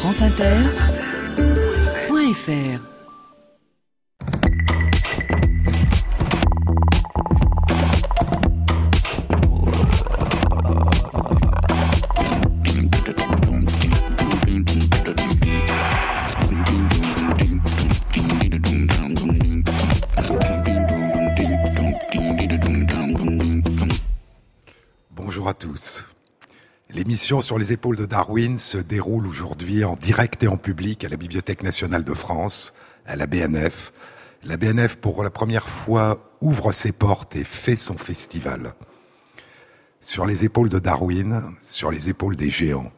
franceinter.fr L'émission sur les épaules de Darwin se déroule aujourd'hui en direct et en public à la Bibliothèque nationale de France, à la BNF. La BNF, pour la première fois, ouvre ses portes et fait son festival. Sur les épaules de Darwin, sur les épaules des géants.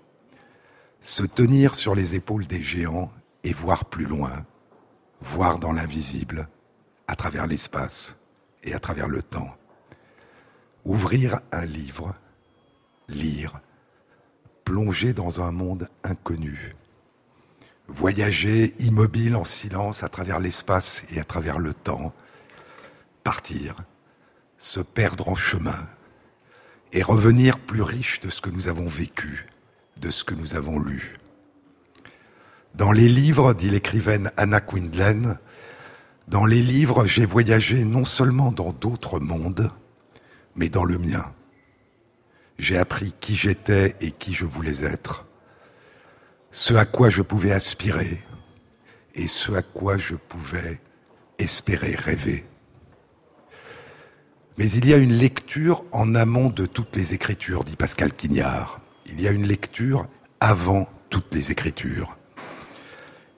Se tenir sur les épaules des géants et voir plus loin, voir dans l'invisible, à travers l'espace et à travers le temps. Ouvrir un livre, lire, plonger dans un monde inconnu. Voyager immobile en silence à travers l'espace et à travers le temps. Partir, se perdre en chemin et revenir plus riche de ce que nous avons vécu, de ce que nous avons lu. Dans les livres, dit l'écrivaine Anna Quindlen, dans les livres, j'ai voyagé non seulement dans d'autres mondes, mais dans le mien. J'ai appris qui j'étais et qui je voulais être, ce à quoi je pouvais aspirer et ce à quoi je pouvais espérer rêver. Mais il y a une lecture en amont de toutes les écritures, dit Pascal Quignard. Il y a une lecture avant toutes les écritures.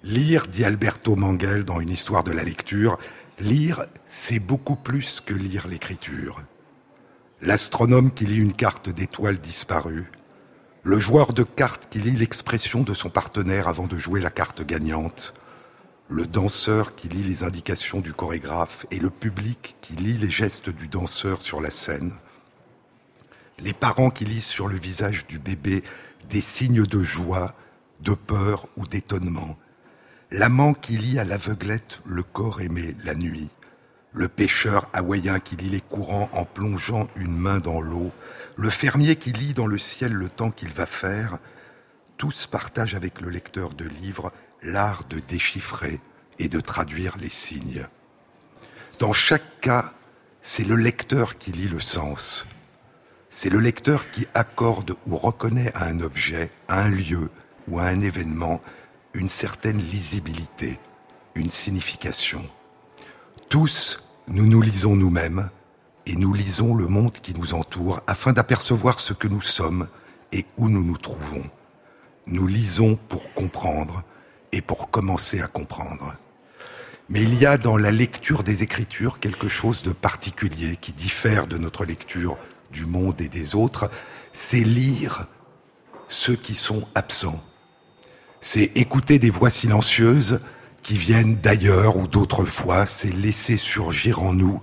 Lire, dit Alberto Manguel dans une histoire de la lecture, lire, c'est beaucoup plus que lire l'écriture. L'astronome qui lit une carte d'étoiles disparue, le joueur de cartes qui lit l'expression de son partenaire avant de jouer la carte gagnante, le danseur qui lit les indications du chorégraphe et le public qui lit les gestes du danseur sur la scène, les parents qui lisent sur le visage du bébé des signes de joie, de peur ou d'étonnement, l'amant qui lit à l'aveuglette le corps aimé la nuit, le pêcheur hawaïen qui lit les courants en plongeant une main dans l'eau, le fermier qui lit dans le ciel le temps qu'il va faire, tous partagent avec le lecteur de livres l'art de déchiffrer et de traduire les signes. Dans chaque cas, c'est le lecteur qui lit le sens. C'est le lecteur qui accorde ou reconnaît à un objet, à un lieu ou à un événement une certaine lisibilité, une signification. Tous, nous nous lisons nous-mêmes et nous lisons le monde qui nous entoure afin d'apercevoir ce que nous sommes et où nous nous trouvons. Nous lisons pour comprendre et pour commencer à comprendre. Mais il y a dans la lecture des Écritures quelque chose de particulier qui diffère de notre lecture du monde et des autres, c'est lire ceux qui sont absents. C'est écouter des voix silencieuses qui viennent d'ailleurs ou d'autrefois, c'est laisser surgir en nous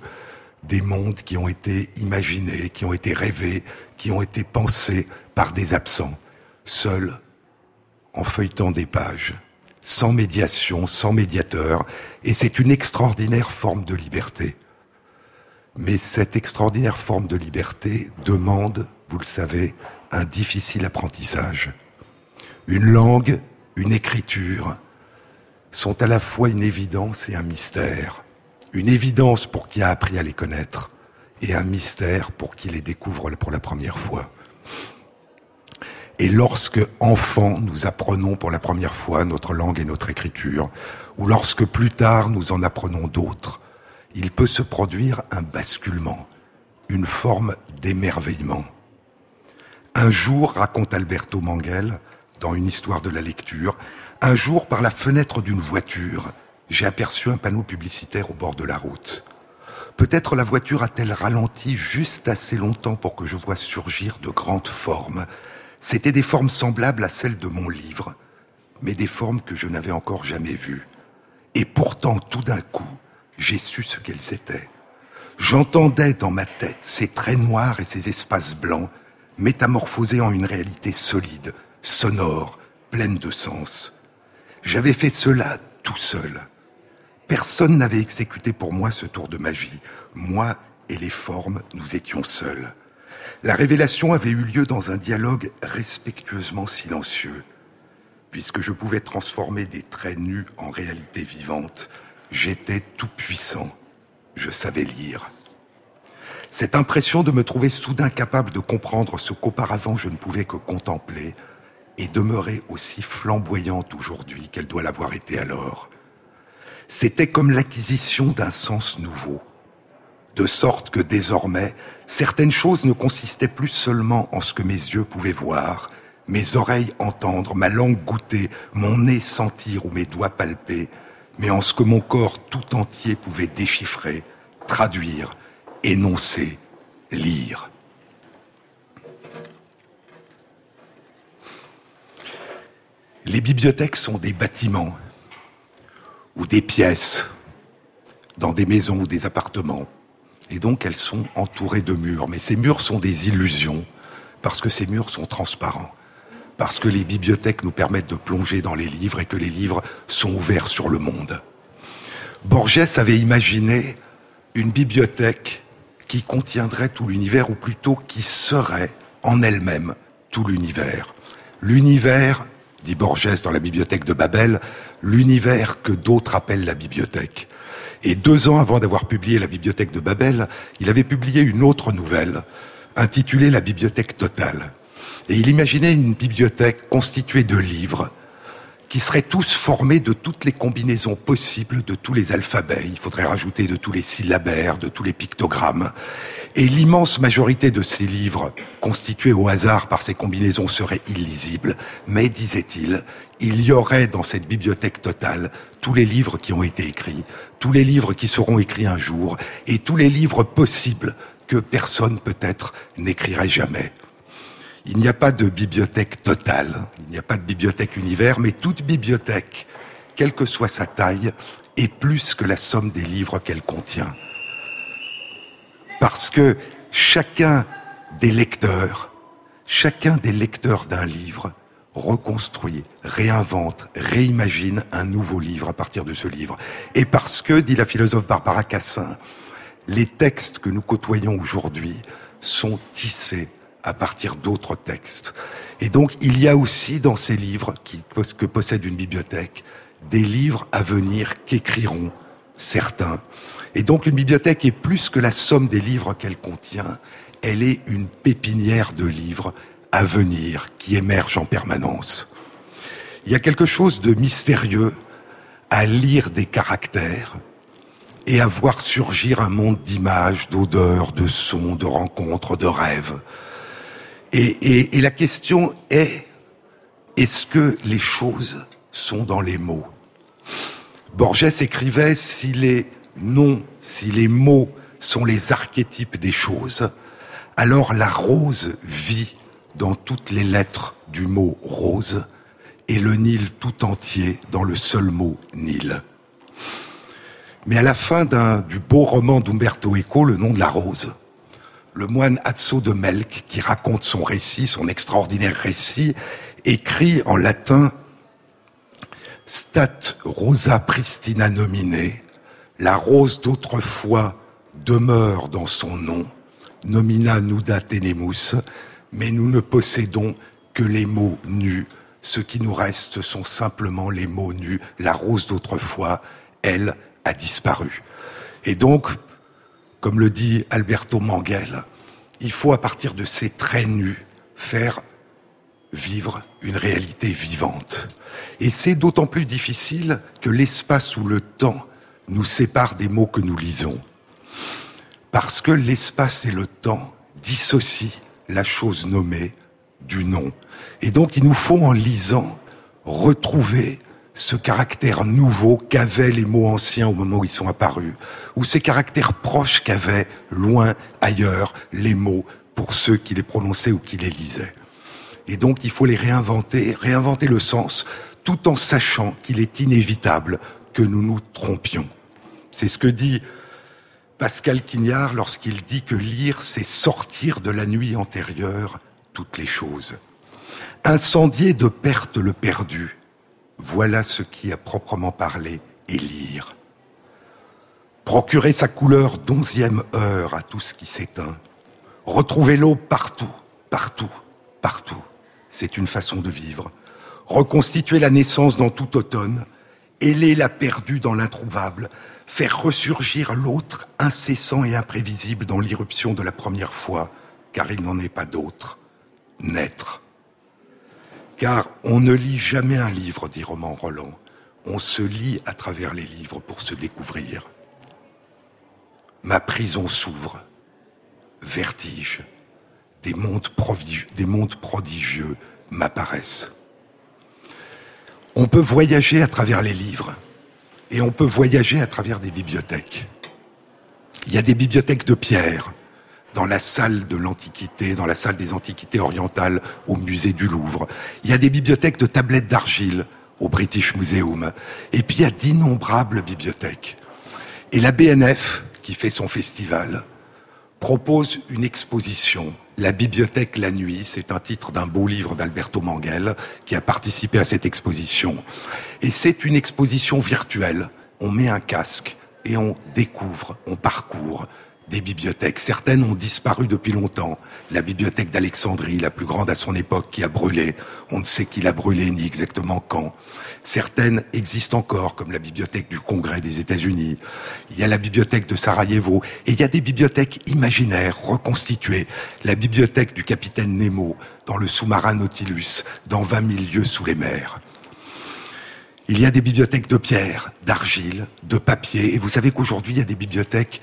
des mondes qui ont été imaginés, qui ont été rêvés, qui ont été pensés par des absents, seuls, en feuilletant des pages, sans médiation, sans médiateur, et c'est une extraordinaire forme de liberté. Mais cette extraordinaire forme de liberté demande, vous le savez, un difficile apprentissage. Une langue, une écriture, sont à la fois une évidence et un mystère. Une évidence pour qui a appris à les connaître et un mystère pour qui les découvre pour la première fois. Et lorsque, enfant, nous apprenons pour la première fois notre langue et notre écriture, ou lorsque plus tard nous en apprenons d'autres, il peut se produire un basculement, une forme d'émerveillement. Un jour, raconte Alberto Manguel, dans une histoire de la lecture, un jour, par la fenêtre d'une voiture, j'ai aperçu un panneau publicitaire au bord de la route. Peut-être la voiture a-t-elle ralenti juste assez longtemps pour que je voie surgir de grandes formes. C'étaient des formes semblables à celles de mon livre, mais des formes que je n'avais encore jamais vues. Et pourtant, tout d'un coup, j'ai su ce qu'elles étaient. J'entendais dans ma tête ces traits noirs et ces espaces blancs métamorphosés en une réalité solide, sonore, pleine de sens. J'avais fait cela tout seul. Personne n'avait exécuté pour moi ce tour de magie. Moi et les formes, nous étions seuls. La révélation avait eu lieu dans un dialogue respectueusement silencieux. puisque je pouvais transformer des traits nus en réalité vivante, j'étais tout puissant, je savais lire. Cette impression de me trouver soudain capable de comprendre ce qu'auparavant je ne pouvais que contempler est demeurée aussi flamboyante aujourd'hui qu'elle doit l'avoir été alors. C'était comme l'acquisition d'un sens nouveau, de sorte que désormais, certaines choses ne consistaient plus seulement en ce que mes yeux pouvaient voir, mes oreilles entendre, ma langue goûter, mon nez sentir ou mes doigts palper, mais en ce que mon corps tout entier pouvait déchiffrer, traduire, énoncer, lire. Les bibliothèques sont des bâtiments ou des pièces dans des maisons ou des appartements. Et donc elles sont entourées de murs. Mais ces murs sont des illusions parce que ces murs sont transparents. Parce que les bibliothèques nous permettent de plonger dans les livres et que les livres sont ouverts sur le monde. Borges avait imaginé une bibliothèque qui contiendrait tout l'univers, ou plutôt qui serait en elle-même tout l'univers. L'univers, dit Borges dans la bibliothèque de Babel, l'univers que d'autres appellent la bibliothèque. Et deux ans avant d'avoir publié la bibliothèque de Babel, il avait publié une autre nouvelle, intitulée La bibliothèque totale. Et il imaginait une bibliothèque constituée de livres, qui seraient tous formés de toutes les combinaisons possibles de tous les alphabets. Il faudrait rajouter de tous les syllabaires, de tous les pictogrammes. Et l'immense majorité de ces livres, constitués au hasard par ces combinaisons, seraient illisibles. Mais, disait-il, il y aurait dans cette bibliothèque totale tous les livres qui ont été écrits, tous les livres qui seront écrits un jour, et tous les livres possibles que personne peut-être n'écrirait jamais. Il n'y a pas de bibliothèque totale, il n'y a pas de bibliothèque univers, mais toute bibliothèque, quelle que soit sa taille, est plus que la somme des livres qu'elle contient. Parce que chacun des lecteurs, chacun des lecteurs d'un livre reconstruit, réinvente, réimagine un nouveau livre à partir de ce livre. Et parce que, dit la philosophe Barbara Cassin, les textes que nous côtoyons aujourd'hui sont tissés à partir d'autres textes. Et donc, il y a aussi dans ces livres que possède une bibliothèque, des livres à venir qu'écriront certains. Et donc, une bibliothèque est plus que la somme des livres qu'elle contient. Elle est une pépinière de livres à venir qui émergent en permanence. Il y a quelque chose de mystérieux à lire des caractères et à voir surgir un monde d'images, d'odeurs, de sons, de rencontres, de rêves. Et, la question est, est-ce que les choses sont dans les mots? Borges écrivait, si les noms, si les mots sont les archétypes des choses, alors la rose vit dans toutes les lettres du mot rose et le Nil tout entier dans le seul mot Nil. Mais à la fin du beau roman d'Umberto Eco, Le nom de la rose, le moine Azzo de Melk, qui raconte son récit, son extraordinaire récit, écrit en latin Stat rosa pristina nomine, la rose d'autrefois demeure dans son nom, nomina nuda tenemus, mais nous ne possédons que les mots nus. Ce qui nous reste sont simplement les mots nus. La rose d'autrefois, elle, a disparu. Et donc, comme le dit Alberto Manguel, il faut à partir de ces traits nus faire vivre une réalité vivante. Et c'est d'autant plus difficile que l'espace ou le temps nous séparent des mots que nous lisons. Parce que l'espace et le temps dissocient la chose nommée du nom. Et donc il nous faut en lisant retrouver ce caractère nouveau qu'avaient les mots anciens au moment où ils sont apparus, ou ces caractères proches qu'avaient, loin, ailleurs, les mots pour ceux qui les prononçaient ou qui les lisaient. Et donc il faut les réinventer, réinventer le sens, tout en sachant qu'il est inévitable que nous nous trompions. C'est ce que dit Pascal Quignard lorsqu'il dit que lire, c'est sortir de la nuit antérieure toutes les choses. Incendier de perte le perdu, voilà ce qui, a proprement parlé, est lire. Procurer sa couleur d'onzième heure à tout ce qui s'éteint. Retrouver l'eau partout, partout, partout. C'est une façon de vivre. reconstituer la naissance dans tout automne, héler la perdue dans l'introuvable, faire ressurgir l'autre incessant et imprévisible dans l'irruption de la première fois, car il n'en est pas d'autre, naître. Car on ne lit jamais un livre, dit Roman Roland, on se lit à travers les livres pour se découvrir. Ma prison s'ouvre, vertige, des mondes, des mondes prodigieux m'apparaissent. On peut voyager à travers les livres et on peut voyager à travers des bibliothèques. Il y a des bibliothèques de pierre dans la salle de l'Antiquité, dans la salle des Antiquités orientales au musée du Louvre. Il y a des bibliothèques de tablettes d'argile au British Museum. Et puis il y a d'innombrables bibliothèques. Et la BNF, qui fait son festival, propose une exposition. La bibliothèque la nuit, c'est un titre d'un beau livre d'Alberto Manguel qui a participé à cette exposition. Et c'est une exposition virtuelle. On met un casque et on découvre, on parcourt des bibliothèques. Certaines ont disparu depuis longtemps. La bibliothèque d'Alexandrie, la plus grande à son époque, qui a brûlé. On ne sait qui l'a brûlé ni exactement quand. Certaines existent encore, comme la bibliothèque du Congrès des États-Unis. Il y a la bibliothèque de Sarajevo. Et il y a des bibliothèques imaginaires, reconstituées. La bibliothèque du capitaine Nemo, dans le sous-marin Nautilus, dans 20 000 lieues sous les mers. Il y a des bibliothèques de pierre, d'argile, de papier. Et vous savez qu'aujourd'hui, il y a des bibliothèques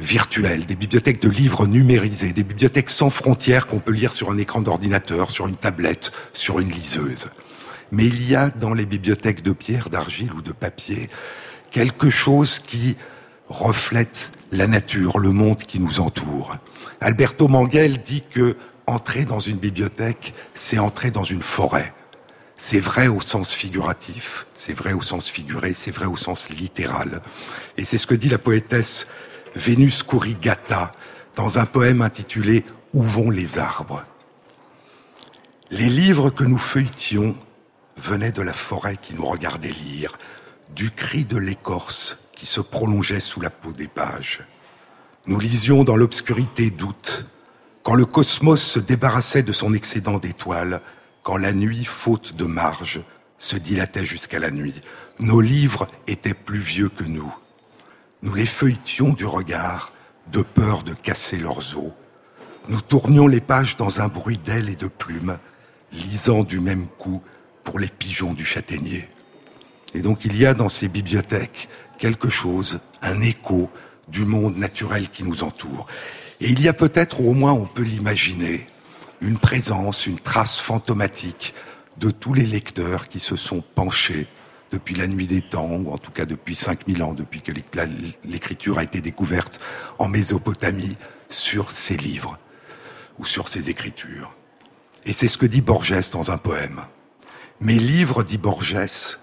virtuelles, des bibliothèques de livres numérisés, des bibliothèques sans frontières qu'on peut lire sur un écran d'ordinateur, sur une tablette, sur une liseuse. Mais il y a dans les bibliothèques de pierre, d'argile ou de papier quelque chose qui reflète la nature, le monde qui nous entoure. Alberto Manguel dit que entrer dans une bibliothèque, c'est entrer dans une forêt. C'est vrai au sens figuratif, c'est vrai au sens figuré, c'est vrai au sens littéral. Et c'est ce que dit la poétesse Vénus Kurigata dans un poème intitulé Où vont les arbres? Les livres que nous feuilletions venaient de la forêt qui nous regardait lire, du cri de l'écorce qui se prolongeait sous la peau des pages. Nous lisions dans l'obscurité d'août, quand le cosmos se débarrassait de son excédent d'étoiles, quand la nuit, faute de marge, se dilatait jusqu'à la nuit. Nos livres étaient plus vieux que nous. Nous les feuilletions du regard, de peur de casser leurs os. Nous tournions les pages dans un bruit d'ailes et de plumes, lisant du même coup pour les pigeons du châtaignier. Et donc il y a dans ces bibliothèques quelque chose, un écho du monde naturel qui nous entoure. Et il y a peut-être, ou au moins on peut l'imaginer, une présence, une trace fantomatique de tous les lecteurs qui se sont penchés depuis la nuit des temps, ou en tout cas depuis 5000 ans, depuis que l'écriture a été découverte en Mésopotamie, sur ces livres ou sur ces écritures. Et c'est ce que dit Borges dans un poème. Mes livres, dit Borges,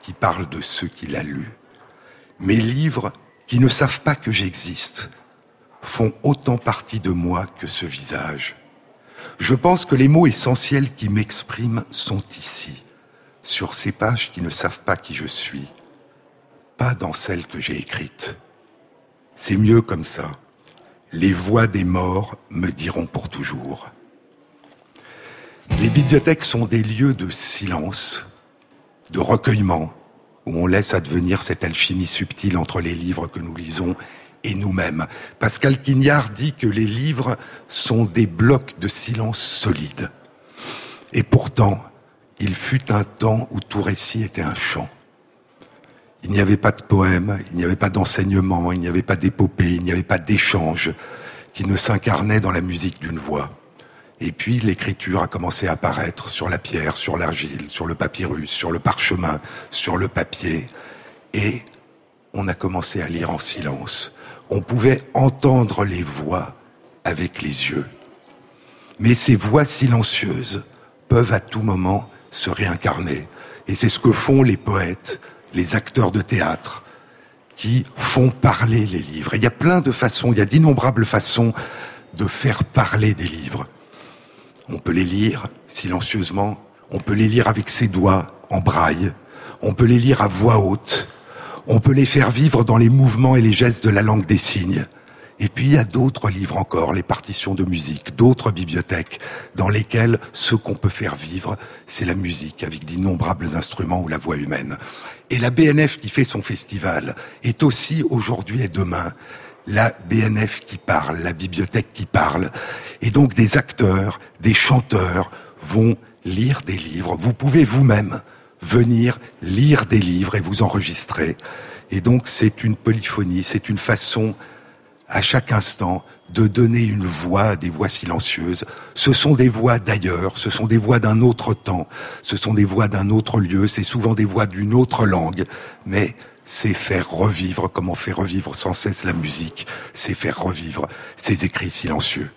qui parlent de ceux qui l'a lu, mes livres qui ne savent pas que j'existe, font autant partie de moi que ce visage. Je pense que les mots essentiels qui m'expriment sont ici sur ces pages qui ne savent pas qui je suis, pas dans celles que j'ai écrites. C'est mieux comme ça. Les voix des morts me diront pour toujours. Les bibliothèques sont des lieux de silence, de recueillement, où on laisse advenir cette alchimie subtile entre les livres que nous lisons et nous-mêmes. Pascal Quignard dit que les livres sont des blocs de silence solides. Et pourtant, il fut un temps où tout récit était un chant. Il n'y avait pas de poème, il n'y avait pas d'enseignement, il n'y avait pas d'épopée, il n'y avait pas d'échange qui ne s'incarnait dans la musique d'une voix. Et puis l'écriture a commencé à apparaître sur la pierre, sur l'argile, sur le papyrus, sur le parchemin, sur le papier. Et on a commencé à lire en silence. On pouvait entendre les voix avec les yeux. Mais ces voix silencieuses peuvent à tout moment se réincarner. Et c'est ce que font les poètes, les acteurs de théâtre, qui font parler les livres. Et il y a plein de façons, il y a d'innombrables façons de faire parler des livres. On peut les lire silencieusement, on peut les lire avec ses doigts en braille, on peut les lire à voix haute, on peut les faire vivre dans les mouvements et les gestes de la langue des signes. Et puis il y a d'autres livres encore, les partitions de musique, d'autres bibliothèques dans lesquelles ce qu'on peut faire vivre, c'est la musique avec d'innombrables instruments ou la voix humaine. Et la BNF qui fait son festival est aussi aujourd'hui et demain la BNF qui parle, la bibliothèque qui parle. Et donc des acteurs, des chanteurs vont lire des livres. Vous pouvez vous-même venir lire des livres et vous enregistrer. Et donc c'est une polyphonie, c'est une façon à chaque instant de donner une voix à des voix silencieuses. Ce sont des voix d'ailleurs, ce sont des voix d'un autre temps, ce sont des voix d'un autre lieu, c'est souvent des voix d'une autre langue, mais c'est faire revivre, comme on fait revivre sans cesse la musique, c'est faire revivre ces écrits silencieux.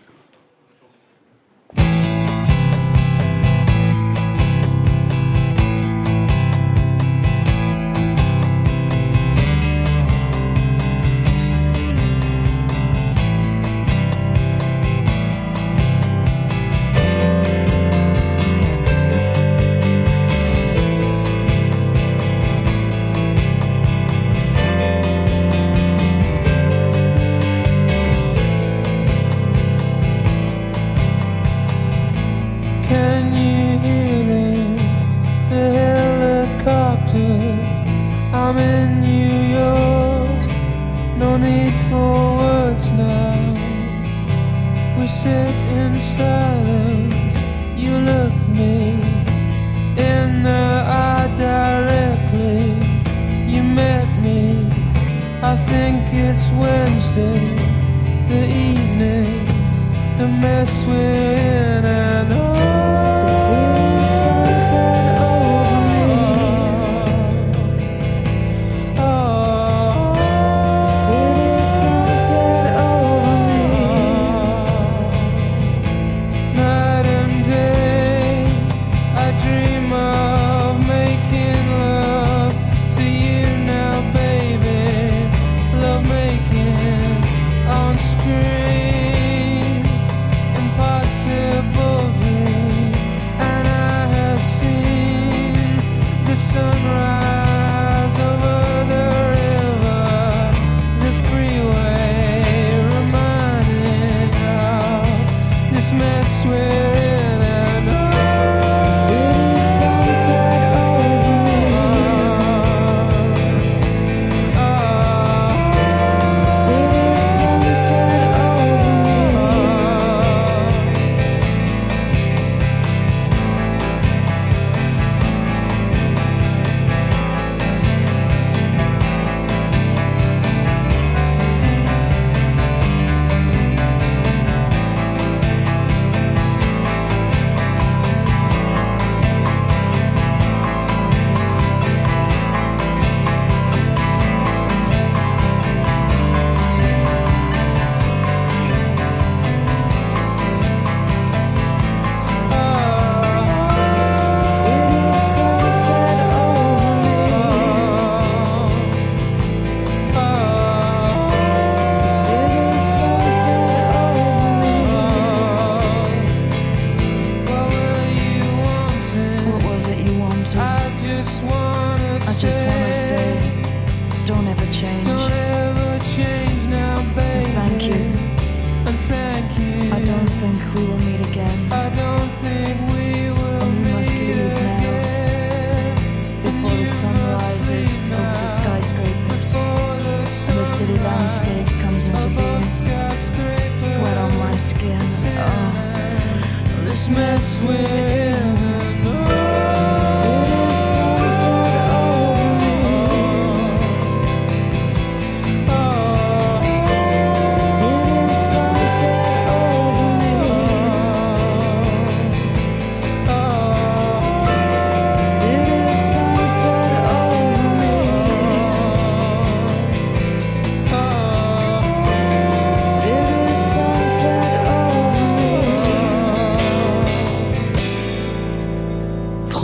Christmas when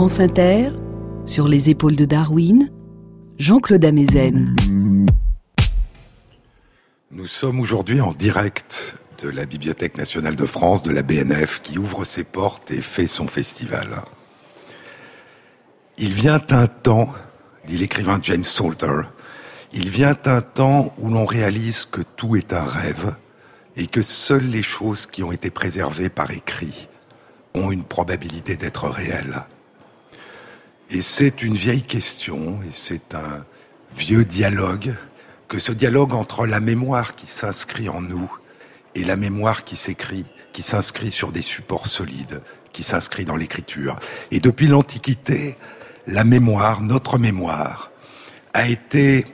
France Inter, sur les épaules de Darwin, Jean-Claude Amezen. Nous sommes aujourd'hui en direct de la Bibliothèque nationale de France, de la BNF, qui ouvre ses portes et fait son festival. Il vient un temps, dit l'écrivain James Salter, il vient un temps où l'on réalise que tout est un rêve, et que seules les choses qui ont été préservées par écrit ont une probabilité d'être réelles. Et c'est une vieille question, et c'est un vieux dialogue, que ce dialogue entre la mémoire qui s'inscrit en nous et la mémoire qui s'écrit, qui s'inscrit sur des supports solides, qui s'inscrit dans l'écriture. Et depuis l'Antiquité, la mémoire, notre mémoire, a été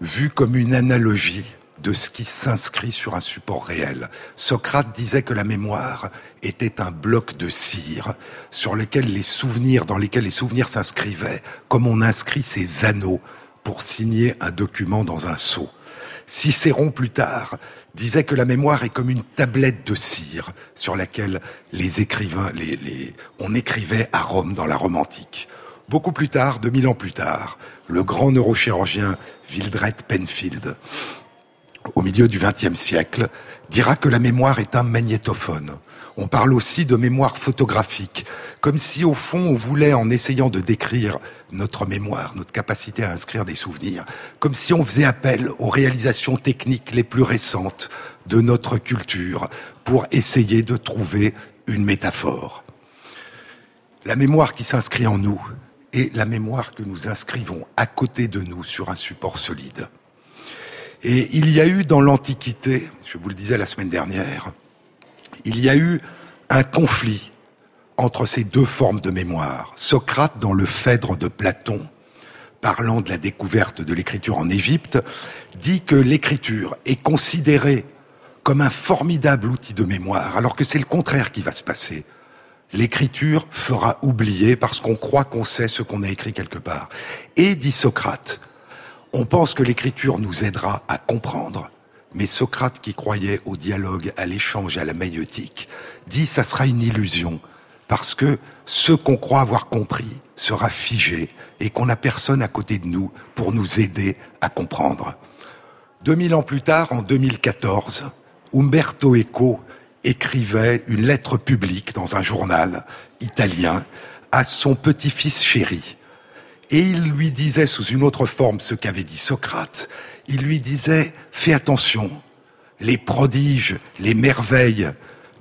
vue comme une analogie de ce qui s'inscrit sur un support réel. Socrate disait que la mémoire était un bloc de cire sur lequel les souvenirs, dans lesquels les souvenirs s'inscrivaient, comme on inscrit ses anneaux pour signer un document dans un sceau. Cicéron plus tard disait que la mémoire est comme une tablette de cire sur laquelle les écrivains, les, on écrivait à Rome dans la Rome antique. Beaucoup plus tard, 2000 ans plus tard, le grand neurochirurgien Wildred Penfield, au milieu du XXe siècle, dira que la mémoire est un magnétophone. On parle aussi de mémoire photographique, comme si au fond on voulait, en essayant de décrire notre mémoire, notre capacité à inscrire des souvenirs, comme si on faisait appel aux réalisations techniques les plus récentes de notre culture pour essayer de trouver une métaphore. La mémoire qui s'inscrit en nous est la mémoire que nous inscrivons à côté de nous sur un support solide. Et il y a eu dans l'Antiquité, je vous le disais la semaine dernière, il y a eu un conflit entre ces deux formes de mémoire. Socrate, dans le Phèdre de Platon, parlant de la découverte de l'écriture en Égypte, dit que l'écriture est considérée comme un formidable outil de mémoire, alors que c'est le contraire qui va se passer. L'écriture fera oublier parce qu'on croit qu'on sait ce qu'on a écrit quelque part. Et, dit Socrate, on pense que l'écriture nous aidera à comprendre, mais Socrate, qui croyait au dialogue, à l'échange, à la maïotique, dit ça sera une illusion, parce que ce qu'on croit avoir compris sera figé et qu'on n'a personne à côté de nous pour nous aider à comprendre. 2000 ans plus tard, en 2014, Umberto Eco écrivait une lettre publique dans un journal italien à son petit-fils chéri. Et il lui disait sous une autre forme ce qu'avait dit Socrate, il lui disait, fais attention, les prodiges, les merveilles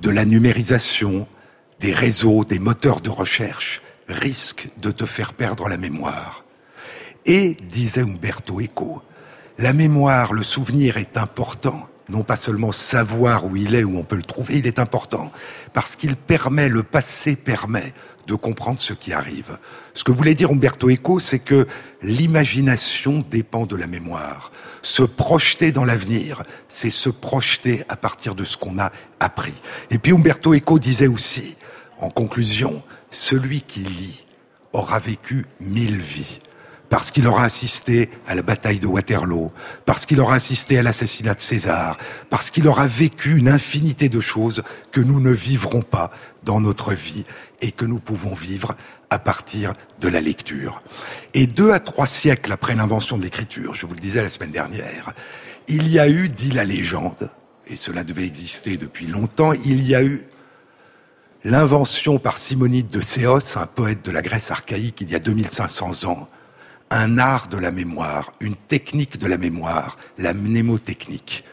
de la numérisation, des réseaux, des moteurs de recherche risquent de te faire perdre la mémoire. Et, disait Umberto Eco, la mémoire, le souvenir est important, non pas seulement savoir où il est, où on peut le trouver, il est important, parce qu'il permet, le passé permet de comprendre ce qui arrive. Ce que voulait dire Umberto Eco, c'est que l'imagination dépend de la mémoire. Se projeter dans l'avenir, c'est se projeter à partir de ce qu'on a appris. Et puis Umberto Eco disait aussi, en conclusion, celui qui lit aura vécu mille vies parce qu'il aura assisté à la bataille de Waterloo, parce qu'il aura assisté à l'assassinat de César, parce qu'il aura vécu une infinité de choses que nous ne vivrons pas dans notre vie et que nous pouvons vivre à partir de la lecture. Et deux à trois siècles après l'invention de l'écriture, je vous le disais la semaine dernière, il y a eu, dit la légende, et cela devait exister depuis longtemps, il y a eu l'invention par Simonide de Céos, un poète de la Grèce archaïque il y a 2500 ans, un art de la mémoire, une technique de la mémoire, la mnémotechnique.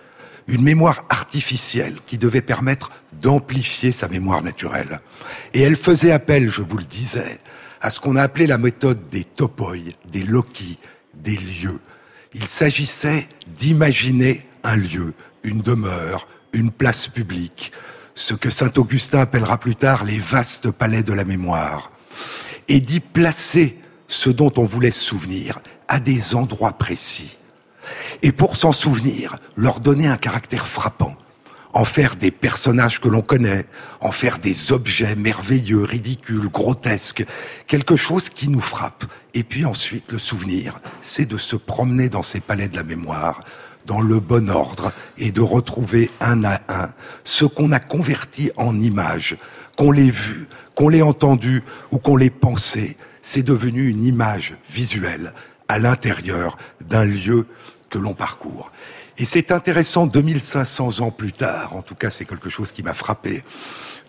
Une mémoire artificielle qui devait permettre d'amplifier sa mémoire naturelle. Et elle faisait appel, je vous le disais, à ce qu'on a appelé la méthode des topoi, des loki, des lieux. Il s'agissait d'imaginer un lieu, une demeure, une place publique, ce que saint Augustin appellera plus tard les vastes palais de la mémoire, et d'y placer ce dont on voulait se souvenir à des endroits précis. Et pour s'en souvenir, leur donner un caractère frappant, en faire des personnages que l'on connaît, en faire des objets merveilleux, ridicules, grotesques, quelque chose qui nous frappe. Et puis ensuite, le souvenir, c'est de se promener dans ces palais de la mémoire, dans le bon ordre, et de retrouver un à un ce qu'on a converti en images, qu'on l'ait vu, qu'on l'ait entendu ou qu'on l'ait pensé, c'est devenu une image visuelle à l'intérieur d'un lieu que l'on parcourt. Et c'est intéressant, 2500 ans plus tard, en tout cas c'est quelque chose qui m'a frappé,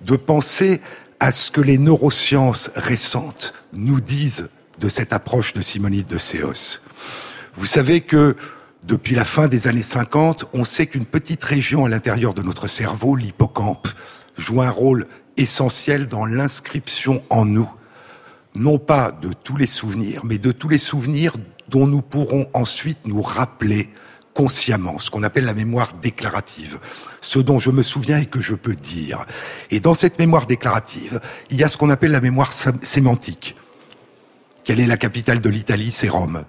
de penser à ce que les neurosciences récentes nous disent de cette approche de Simonide de Céos. Vous savez que Depuis la fin des années 50, on sait qu'une petite région à l'intérieur de notre cerveau, l'hippocampe, joue un rôle essentiel dans l'inscription en nous, non pas de tous les souvenirs, mais de tous les souvenirs dont nous pourrons ensuite nous rappeler consciemment, ce qu'on appelle la mémoire déclarative, ce dont je me souviens et que je peux dire. Et dans cette mémoire déclarative, il y a ce qu'on appelle la mémoire sémantique. Quelle est la capitale de l'Italie? C'est Rome.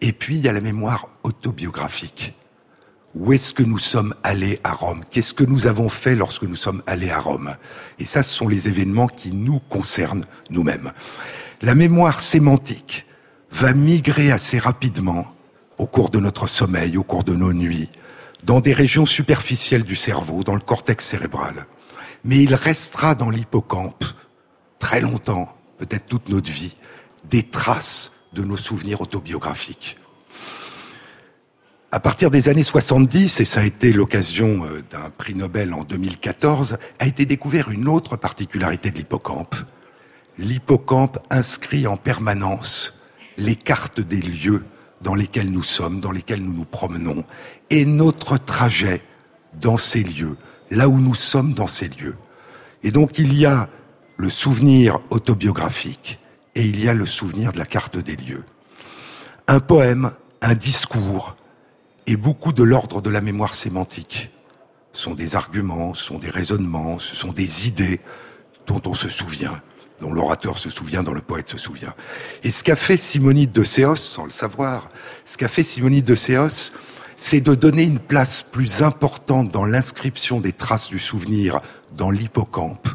Et puis, il y a la mémoire autobiographique. Où est-ce que nous sommes allés à Rome? Qu'est-ce que nous avons fait lorsque nous sommes allés à Rome? Et ça, ce sont les événements qui nous concernent nous-mêmes. La mémoire sémantique va migrer assez rapidement au cours de notre sommeil, au cours de nos nuits, dans des régions superficielles du cerveau, dans le cortex cérébral. Mais il restera dans l'hippocampe très longtemps, peut-être toute notre vie, des traces de nos souvenirs autobiographiques. À partir des années 70, et ça a été l'occasion euh, d'un prix Nobel en 2014, a été découvert une autre particularité de l'hippocampe. L'hippocampe inscrit en permanence les cartes des lieux dans lesquels nous sommes, dans lesquels nous nous promenons, et notre trajet dans ces lieux, là où nous sommes dans ces lieux. Et donc il y a le souvenir autobiographique et il y a le souvenir de la carte des lieux. Un poème, un discours et beaucoup de l'ordre de la mémoire sémantique sont des arguments, sont des raisonnements, ce sont des idées dont on se souvient dont l'orateur se souvient, dont le poète se souvient. Et ce qu'a fait Simonide de Séos, sans le savoir, ce qu'a fait Simonide de Séos, c'est de donner une place plus importante dans l'inscription des traces du souvenir dans l'hippocampe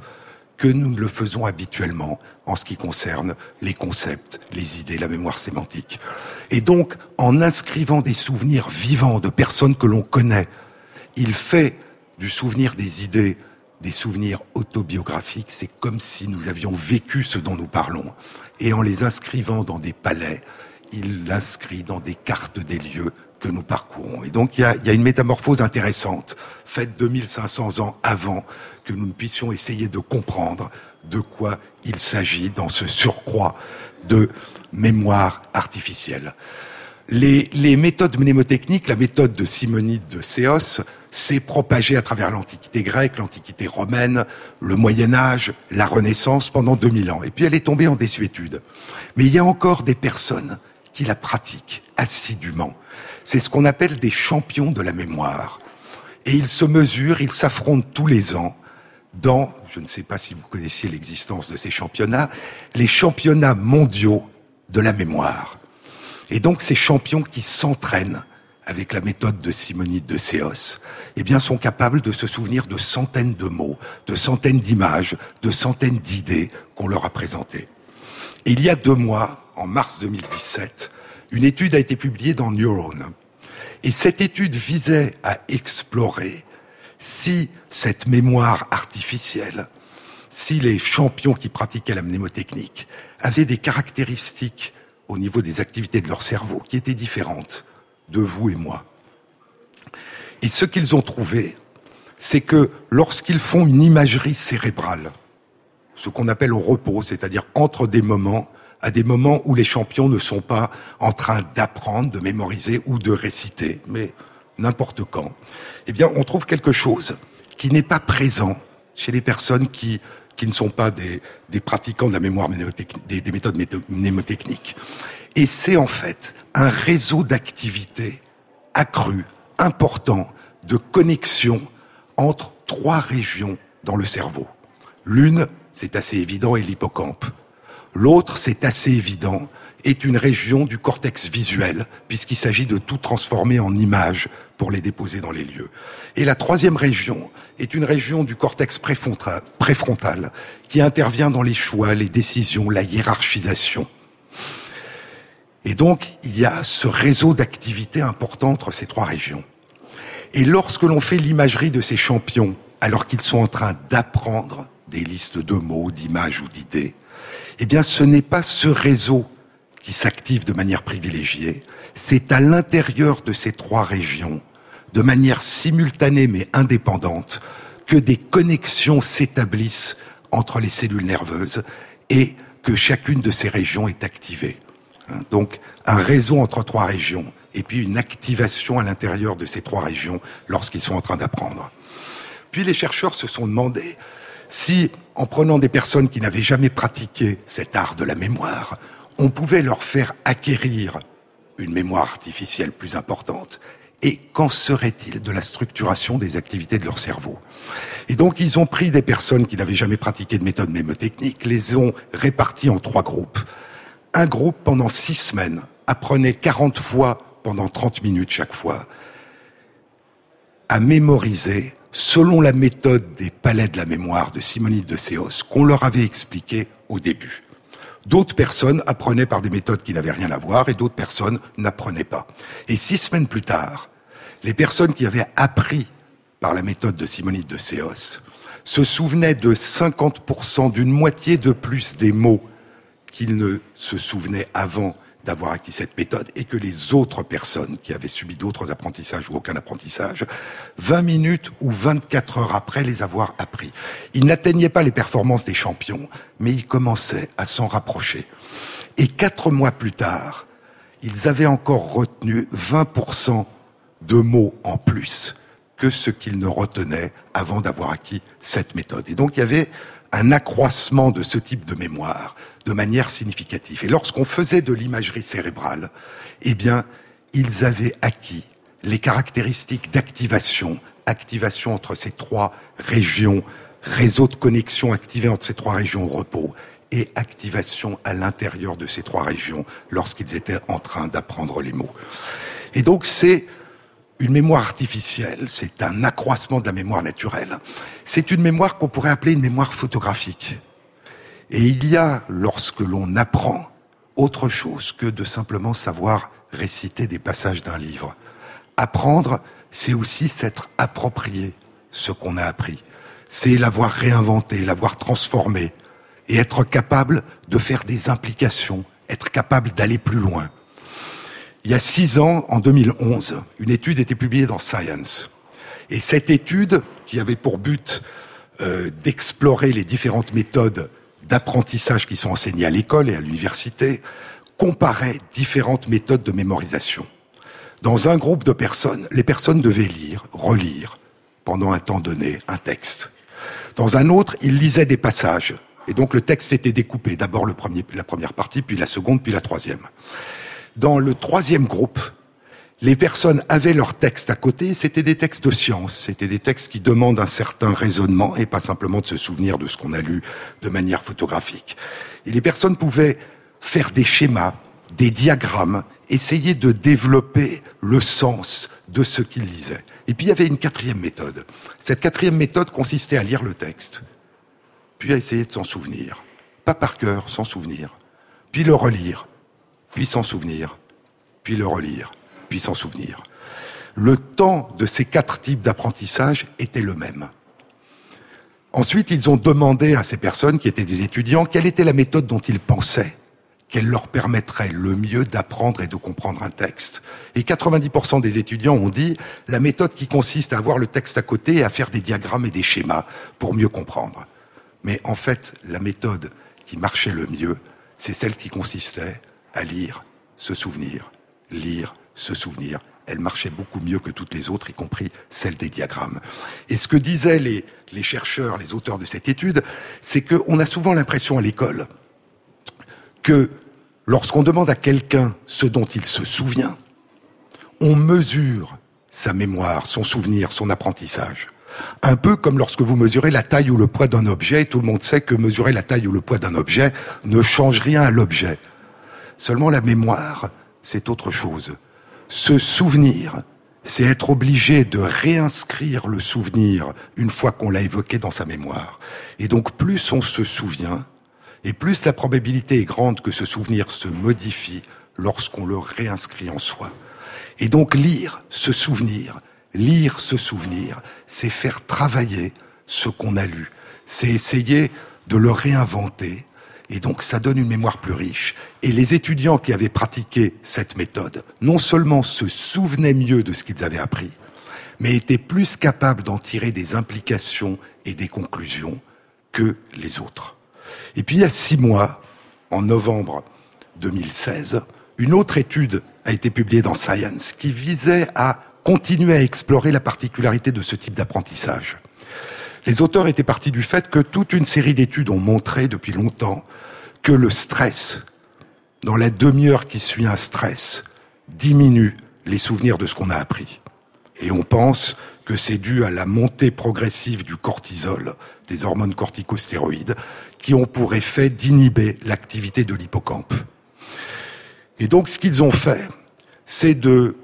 que nous ne le faisons habituellement en ce qui concerne les concepts, les idées, la mémoire sémantique. Et donc, en inscrivant des souvenirs vivants de personnes que l'on connaît, il fait du souvenir des idées des souvenirs autobiographiques, c'est comme si nous avions vécu ce dont nous parlons. Et en les inscrivant dans des palais, il l'inscrit dans des cartes des lieux que nous parcourons. Et donc il y a, y a une métamorphose intéressante, faite 2500 ans avant que nous ne puissions essayer de comprendre de quoi il s'agit dans ce surcroît de mémoire artificielle. Les, les, méthodes mnémotechniques, la méthode de Simonide de Séos, s'est propagée à travers l'Antiquité grecque, l'Antiquité romaine, le Moyen Âge, la Renaissance pendant 2000 ans. Et puis elle est tombée en désuétude. Mais il y a encore des personnes qui la pratiquent assidûment. C'est ce qu'on appelle des champions de la mémoire. Et ils se mesurent, ils s'affrontent tous les ans dans, je ne sais pas si vous connaissiez l'existence de ces championnats, les championnats mondiaux de la mémoire. Et donc ces champions qui s'entraînent avec la méthode de Simonide de Séos, eh bien, sont capables de se souvenir de centaines de mots, de centaines d'images, de centaines d'idées qu'on leur a présentées. Il y a deux mois, en mars 2017, une étude a été publiée dans Neuron. Et cette étude visait à explorer si cette mémoire artificielle, si les champions qui pratiquaient la mnémotechnique avaient des caractéristiques au niveau des activités de leur cerveau qui étaient différentes de vous et moi. Et ce qu'ils ont trouvé, c'est que lorsqu'ils font une imagerie cérébrale, ce qu'on appelle au repos, c'est-à-dire entre des moments, à des moments où les champions ne sont pas en train d'apprendre, de mémoriser ou de réciter, mais n'importe quand, eh bien, on trouve quelque chose qui n'est pas présent chez les personnes qui qui ne sont pas des, des pratiquants de la mémoire des, des méthodes mnémotechniques. Et c'est en fait un réseau d'activités accru, important, de connexion entre trois régions dans le cerveau. L'une, c'est assez évident, est l'hippocampe. L'autre, c'est assez évident, est une région du cortex visuel, puisqu'il s'agit de tout transformer en images pour les déposer dans les lieux. Et la troisième région est une région du cortex préfrontal, qui intervient dans les choix, les décisions, la hiérarchisation. Et donc, il y a ce réseau d'activités important entre ces trois régions. Et lorsque l'on fait l'imagerie de ces champions, alors qu'ils sont en train d'apprendre des listes de mots, d'images ou d'idées, eh bien, ce n'est pas ce réseau qui s'active de manière privilégiée, c'est à l'intérieur de ces trois régions, de manière simultanée mais indépendante, que des connexions s'établissent entre les cellules nerveuses et que chacune de ces régions est activée. Hein, donc un réseau entre trois régions et puis une activation à l'intérieur de ces trois régions lorsqu'ils sont en train d'apprendre. Puis les chercheurs se sont demandé si, en prenant des personnes qui n'avaient jamais pratiqué cet art de la mémoire, on pouvait leur faire acquérir une mémoire artificielle plus importante et qu'en serait-il de la structuration des activités de leur cerveau? Et donc ils ont pris des personnes qui n'avaient jamais pratiqué de méthode mémotechnique, les ont réparties en trois groupes. Un groupe pendant six semaines apprenait 40 fois pendant 30 minutes chaque fois à mémoriser selon la méthode des palais de la mémoire de Simonide de Séos qu'on leur avait expliqué au début. D'autres personnes apprenaient par des méthodes qui n'avaient rien à voir et d'autres personnes n'apprenaient pas. Et six semaines plus tard, les personnes qui avaient appris par la méthode de Simonide de Séos se souvenaient de 50% d'une moitié de plus des mots qu'ils ne se souvenaient avant d'avoir acquis cette méthode et que les autres personnes qui avaient subi d'autres apprentissages ou aucun apprentissage, 20 minutes ou 24 heures après les avoir appris. Ils n'atteignaient pas les performances des champions, mais ils commençaient à s'en rapprocher. Et quatre mois plus tard, ils avaient encore retenu 20% de mots en plus que ce qu'ils ne retenaient avant d'avoir acquis cette méthode. Et donc il y avait un accroissement de ce type de mémoire de manière significative. Et lorsqu'on faisait de l'imagerie cérébrale, eh bien, ils avaient acquis les caractéristiques d'activation, activation entre ces trois régions, réseau de connexion activé entre ces trois régions au repos, et activation à l'intérieur de ces trois régions lorsqu'ils étaient en train d'apprendre les mots. Et donc c'est une mémoire artificielle, c'est un accroissement de la mémoire naturelle. C'est une mémoire qu'on pourrait appeler une mémoire photographique. Et il y a, lorsque l'on apprend, autre chose que de simplement savoir réciter des passages d'un livre. Apprendre, c'est aussi s'être approprié ce qu'on a appris. C'est l'avoir réinventé, l'avoir transformé, et être capable de faire des implications, être capable d'aller plus loin. Il y a six ans, en 2011, une étude était publiée dans Science. Et cette étude, qui avait pour but euh, d'explorer les différentes méthodes d'apprentissage qui sont enseignées à l'école et à l'université, comparait différentes méthodes de mémorisation. Dans un groupe de personnes, les personnes devaient lire, relire, pendant un temps donné, un texte. Dans un autre, ils lisaient des passages. Et donc le texte était découpé. D'abord la première partie, puis la seconde, puis la troisième. Dans le troisième groupe, les personnes avaient leurs textes à côté, c'était des textes de science, c'était des textes qui demandent un certain raisonnement et pas simplement de se souvenir de ce qu'on a lu de manière photographique. Et les personnes pouvaient faire des schémas, des diagrammes, essayer de développer le sens de ce qu'ils lisaient. Et puis il y avait une quatrième méthode. Cette quatrième méthode consistait à lire le texte, puis à essayer de s'en souvenir. Pas par cœur, s'en souvenir. Puis le relire, puis s'en souvenir, puis le relire puis s'en souvenir. Le temps de ces quatre types d'apprentissage était le même. Ensuite, ils ont demandé à ces personnes qui étaient des étudiants quelle était la méthode dont ils pensaient qu'elle leur permettrait le mieux d'apprendre et de comprendre un texte. Et 90% des étudiants ont dit la méthode qui consiste à avoir le texte à côté et à faire des diagrammes et des schémas pour mieux comprendre. Mais en fait, la méthode qui marchait le mieux, c'est celle qui consistait à lire, se souvenir, lire, se souvenir. Elle marchait beaucoup mieux que toutes les autres, y compris celle des diagrammes. Et ce que disaient les, les chercheurs, les auteurs de cette étude, c'est qu'on a souvent l'impression à l'école que lorsqu'on demande à quelqu'un ce dont il se souvient, on mesure sa mémoire, son souvenir, son apprentissage. Un peu comme lorsque vous mesurez la taille ou le poids d'un objet, tout le monde sait que mesurer la taille ou le poids d'un objet ne change rien à l'objet. Seulement la mémoire, c'est autre chose. Se souvenir, c'est être obligé de réinscrire le souvenir une fois qu'on l'a évoqué dans sa mémoire. Et donc plus on se souvient, et plus la probabilité est grande que ce souvenir se modifie lorsqu'on le réinscrit en soi. Et donc lire, se souvenir, lire, se souvenir, c'est faire travailler ce qu'on a lu, c'est essayer de le réinventer, et donc ça donne une mémoire plus riche. Et les étudiants qui avaient pratiqué cette méthode, non seulement se souvenaient mieux de ce qu'ils avaient appris, mais étaient plus capables d'en tirer des implications et des conclusions que les autres. Et puis il y a six mois, en novembre 2016, une autre étude a été publiée dans Science qui visait à continuer à explorer la particularité de ce type d'apprentissage. Les auteurs étaient partis du fait que toute une série d'études ont montré depuis longtemps que le stress, dans la demi-heure qui suit un stress, diminue les souvenirs de ce qu'on a appris. Et on pense que c'est dû à la montée progressive du cortisol, des hormones corticostéroïdes, qui ont pour effet d'inhiber l'activité de l'hippocampe. Et donc ce qu'ils ont fait, c'est de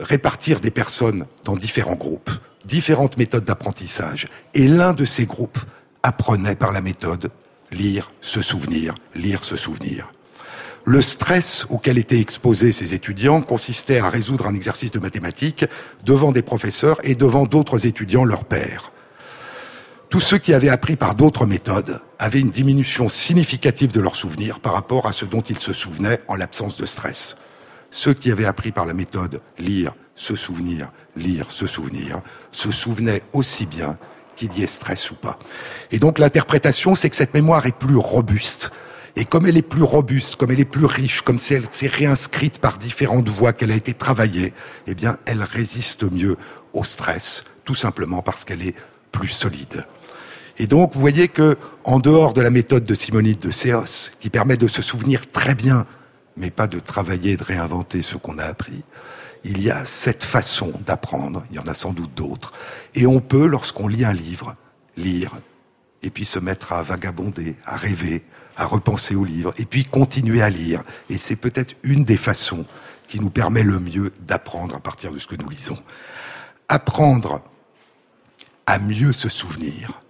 répartir des personnes dans différents groupes, différentes méthodes d'apprentissage. Et l'un de ces groupes apprenait par la méthode lire, se souvenir, lire, se souvenir. Le stress auquel étaient exposés ces étudiants consistait à résoudre un exercice de mathématiques devant des professeurs et devant d'autres étudiants, leurs pairs. Tous ceux qui avaient appris par d'autres méthodes avaient une diminution significative de leurs souvenirs par rapport à ce dont ils se souvenaient en l'absence de stress. Ceux qui avaient appris par la méthode lire, se souvenir, lire, se souvenir, se souvenaient aussi bien qu'il y ait stress ou pas. Et donc l'interprétation, c'est que cette mémoire est plus robuste. Et comme elle est plus robuste, comme elle est plus riche, comme si elle s'est réinscrite par différentes voies, qu'elle a été travaillée, eh bien, elle résiste mieux au stress, tout simplement parce qu'elle est plus solide. Et donc, vous voyez que, en dehors de la méthode de Simonide de Séos, qui permet de se souvenir très bien mais pas de travailler, de réinventer ce qu'on a appris. Il y a cette façon d'apprendre, il y en a sans doute d'autres, et on peut, lorsqu'on lit un livre, lire, et puis se mettre à vagabonder, à rêver, à repenser au livre, et puis continuer à lire. Et c'est peut-être une des façons qui nous permet le mieux d'apprendre à partir de ce que nous lisons. Apprendre à mieux se souvenir.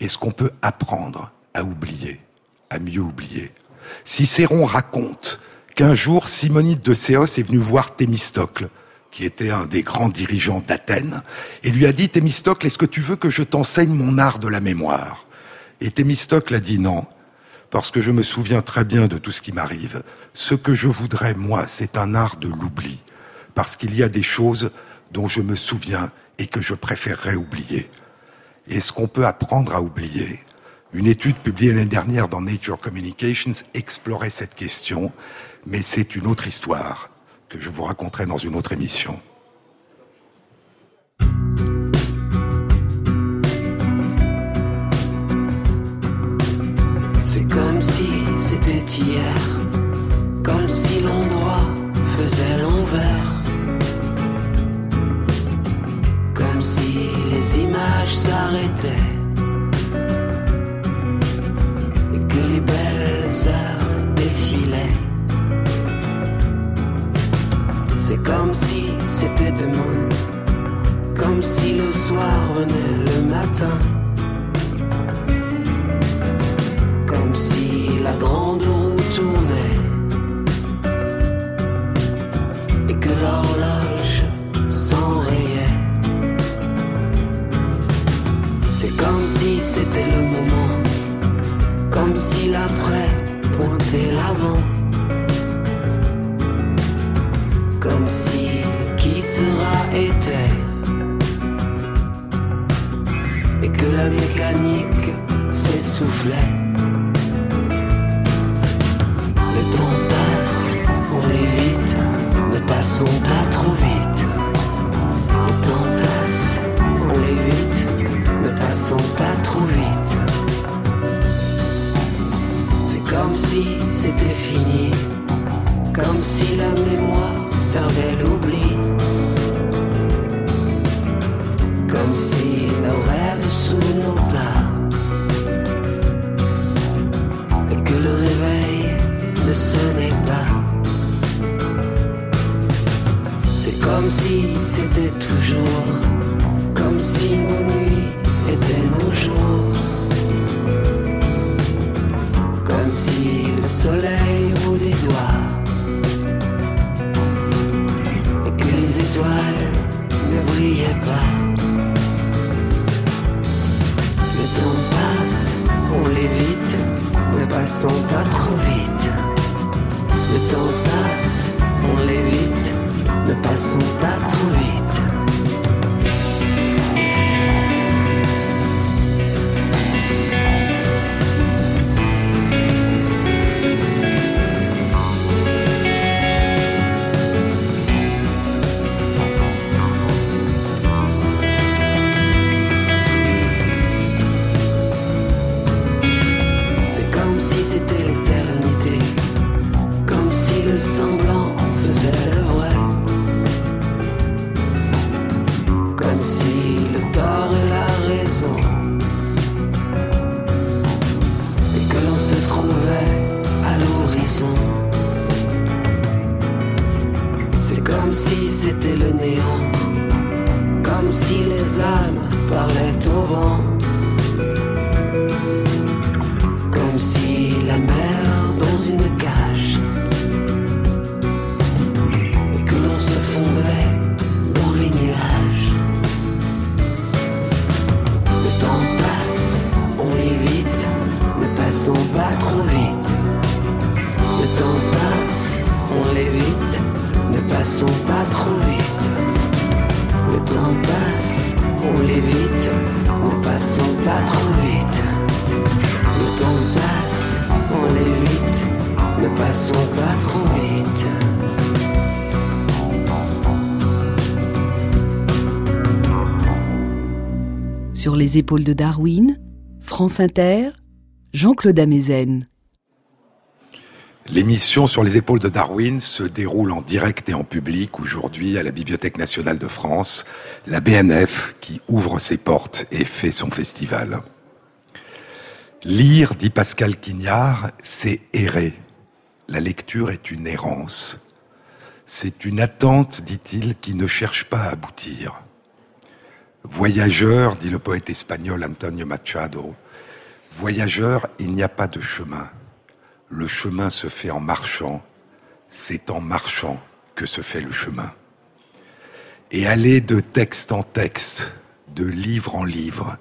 Est-ce qu'on peut apprendre à oublier, à mieux oublier Cicéron raconte qu'un jour, Simonide de Séos est venu voir Thémistocle, qui était un des grands dirigeants d'Athènes, et lui a dit, Thémistocle, est-ce que tu veux que je t'enseigne mon art de la mémoire? Et Thémistocle a dit non, parce que je me souviens très bien de tout ce qui m'arrive. Ce que je voudrais, moi, c'est un art de l'oubli, parce qu'il y a des choses dont je me souviens et que je préférerais oublier. Est-ce qu'on peut apprendre à oublier une étude publiée l'année dernière dans Nature Communications explorait cette question, mais c'est une autre histoire que je vous raconterai dans une autre émission. C'est comme si c'était hier, comme si l'endroit faisait l'envers, comme si les images s'arrêtaient les belles heures défilaient. C'est comme si c'était demain, comme si le soir venait le matin, comme si la grande roue tournait et que l'horloge s'enrayait. C'est comme si c'était le moment comme si l'après pointait l'avant. Comme si qui sera était. Et que la mécanique s'essoufflait. Le temps passe, on vite, ne passons pas trop vite. Le temps passe, on vite, ne passons pas trop vite comme si c'était fini, comme si la mémoire les épaules de Darwin, France Inter, Jean-Claude Amezen. L'émission sur les épaules de Darwin se déroule en direct et en public aujourd'hui à la Bibliothèque nationale de France, la BNF qui ouvre ses portes et fait son festival. Lire, dit Pascal Quignard, c'est errer. La lecture est une errance. C'est une attente, dit-il, qui ne cherche pas à aboutir. Voyageur, dit le poète espagnol Antonio Machado, voyageur, il n'y a pas de chemin. Le chemin se fait en marchant, c'est en marchant que se fait le chemin. Et aller de texte en texte, de livre en livre,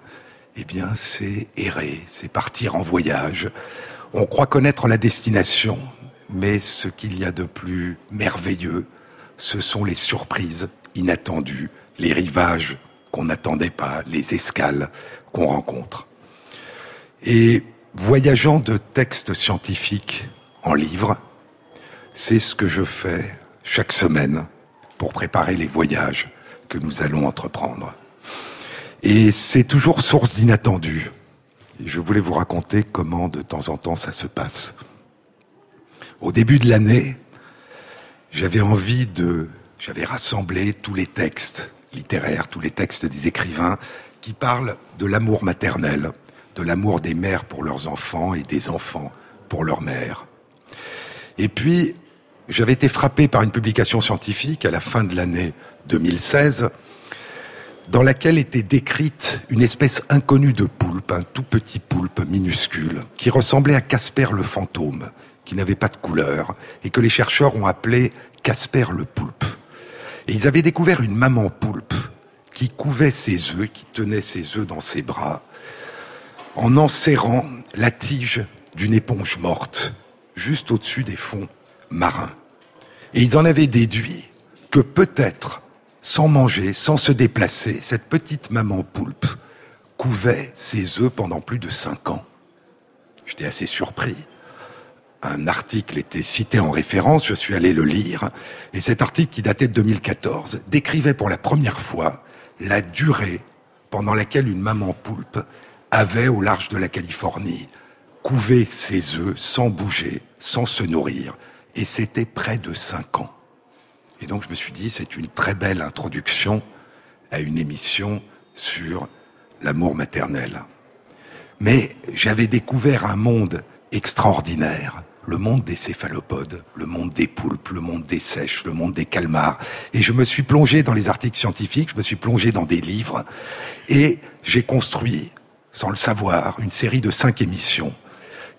eh bien c'est errer, c'est partir en voyage. On croit connaître la destination, mais ce qu'il y a de plus merveilleux, ce sont les surprises inattendues, les rivages qu'on n'attendait pas, les escales qu'on rencontre. Et voyageant de textes scientifiques en livres, c'est ce que je fais chaque semaine pour préparer les voyages que nous allons entreprendre. Et c'est toujours source d'inattendus. Je voulais vous raconter comment de temps en temps ça se passe. Au début de l'année, j'avais envie de, j'avais rassemblé tous les textes littéraires, tous les textes des écrivains qui parlent de l'amour maternel, de l'amour des mères pour leurs enfants et des enfants pour leurs mères. Et puis, j'avais été frappé par une publication scientifique à la fin de l'année 2016 dans laquelle était décrite une espèce inconnue de poulpe, un tout petit poulpe minuscule, qui ressemblait à Casper le fantôme, qui n'avait pas de couleur, et que les chercheurs ont appelé Casper le poulpe. Et ils avaient découvert une maman poulpe qui couvait ses œufs, qui tenait ses œufs dans ses bras, en enserrant la tige d'une éponge morte, juste au-dessus des fonds marins. Et ils en avaient déduit que peut-être, sans manger, sans se déplacer, cette petite maman poulpe couvait ses œufs pendant plus de cinq ans. J'étais assez surpris un article était cité en référence, je suis allé le lire, et cet article qui datait de 2014 décrivait pour la première fois la durée pendant laquelle une maman poulpe avait, au large de la Californie, couvé ses œufs sans bouger, sans se nourrir, et c'était près de cinq ans. Et donc je me suis dit, c'est une très belle introduction à une émission sur l'amour maternel. Mais j'avais découvert un monde extraordinaire, le monde des céphalopodes, le monde des poulpes, le monde des sèches, le monde des calmars. Et je me suis plongé dans les articles scientifiques, je me suis plongé dans des livres, et j'ai construit, sans le savoir, une série de cinq émissions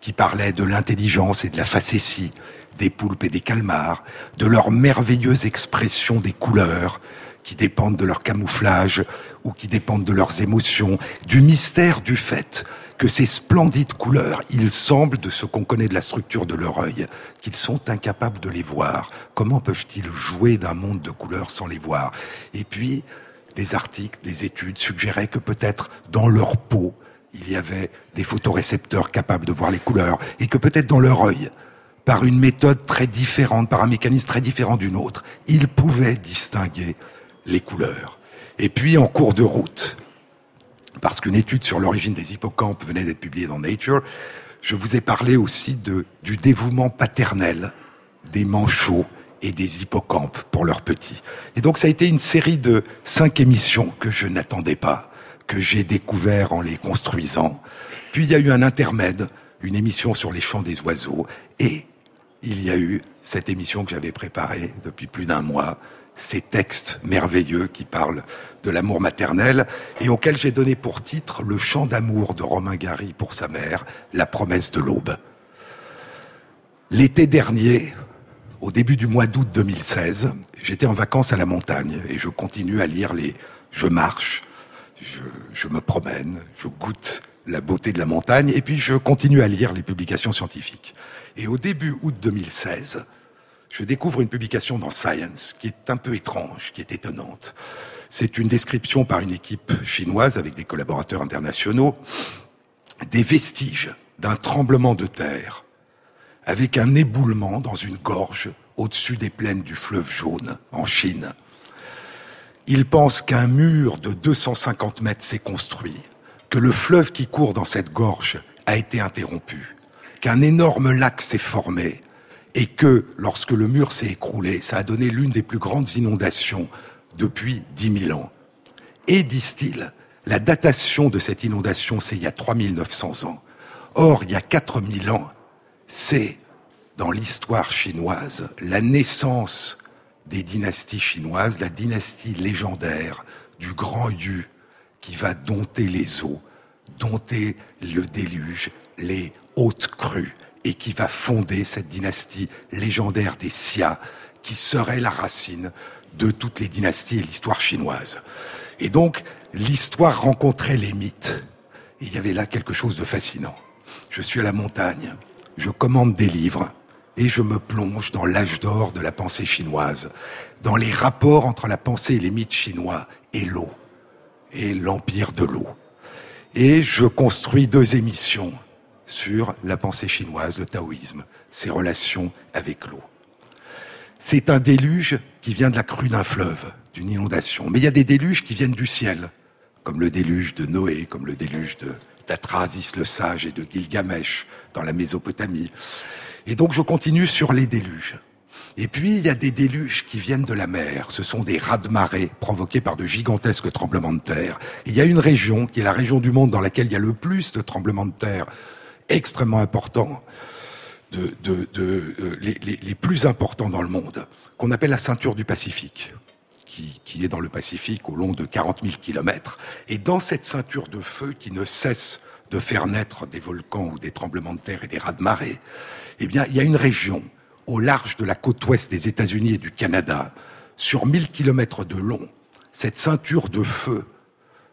qui parlaient de l'intelligence et de la facétie des poulpes et des calmars, de leur merveilleuse expression des couleurs, qui dépendent de leur camouflage ou qui dépendent de leurs émotions, du mystère du fait que ces splendides couleurs, il semble de ce qu'on connaît de la structure de leur œil, qu'ils sont incapables de les voir. Comment peuvent-ils jouer d'un monde de couleurs sans les voir? Et puis, des articles, des études suggéraient que peut-être dans leur peau, il y avait des photorécepteurs capables de voir les couleurs, et que peut-être dans leur œil, par une méthode très différente, par un mécanisme très différent d'une autre, ils pouvaient distinguer les couleurs. Et puis, en cours de route, parce qu'une étude sur l'origine des hippocampes venait d'être publiée dans Nature, je vous ai parlé aussi du dévouement paternel des manchots et des hippocampes pour leurs petits. Et donc ça a été une série de cinq émissions que je n'attendais pas, que j'ai découvert en les construisant. Puis il y a eu un intermède, une émission sur les chants des oiseaux, et il y a eu cette émission que j'avais préparée depuis plus d'un mois, ces textes merveilleux qui parlent de l'amour maternel et auxquels j'ai donné pour titre le chant d'amour de Romain Gary pour sa mère, La promesse de l'aube. L'été dernier, au début du mois d'août 2016, j'étais en vacances à la montagne et je continue à lire les Je marche, je, je me promène, je goûte la beauté de la montagne et puis je continue à lire les publications scientifiques. Et au début août 2016, je découvre une publication dans Science qui est un peu étrange, qui est étonnante. C'est une description par une équipe chinoise avec des collaborateurs internationaux des vestiges d'un tremblement de terre avec un éboulement dans une gorge au-dessus des plaines du fleuve jaune en Chine. Ils pensent qu'un mur de 250 mètres s'est construit, que le fleuve qui court dans cette gorge a été interrompu, qu'un énorme lac s'est formé et que lorsque le mur s'est écroulé, ça a donné l'une des plus grandes inondations depuis 10 000 ans. Et, disent-ils, la datation de cette inondation, c'est il y a 3900 ans. Or, il y a 4000 ans, c'est, dans l'histoire chinoise, la naissance des dynasties chinoises, la dynastie légendaire du grand Yu qui va dompter les eaux, dompter le déluge, les hautes crues, et qui va fonder cette dynastie légendaire des Xia, qui serait la racine de toutes les dynasties et l'histoire chinoise. Et donc, l'histoire rencontrait les mythes. Il y avait là quelque chose de fascinant. Je suis à la montagne, je commande des livres, et je me plonge dans l'âge d'or de la pensée chinoise, dans les rapports entre la pensée et les mythes chinois et l'eau, et l'empire de l'eau. Et je construis deux émissions sur la pensée chinoise, le taoïsme, ses relations avec l'eau. C'est un déluge qui vient de la crue d'un fleuve, d'une inondation. Mais il y a des déluges qui viennent du ciel, comme le déluge de Noé, comme le déluge de d'Atrasis le sage et de Gilgamesh dans la Mésopotamie. Et donc je continue sur les déluges. Et puis il y a des déluges qui viennent de la mer. Ce sont des raz de marée provoqués par de gigantesques tremblements de terre. il y a une région qui est la région du monde dans laquelle il y a le plus de tremblements de terre extrêmement importants, de, de, de euh, les, plus importants dans le monde, qu'on appelle la ceinture du Pacifique, qui, est dans le Pacifique au long de 40 000 kilomètres. Et dans cette ceinture de feu qui ne cesse de faire naître des volcans ou des tremblements de terre et des raz-de-marée, eh bien, il y a une région au large de la côte ouest des États-Unis et du Canada, sur 1000 kilomètres de long. Cette ceinture de feu,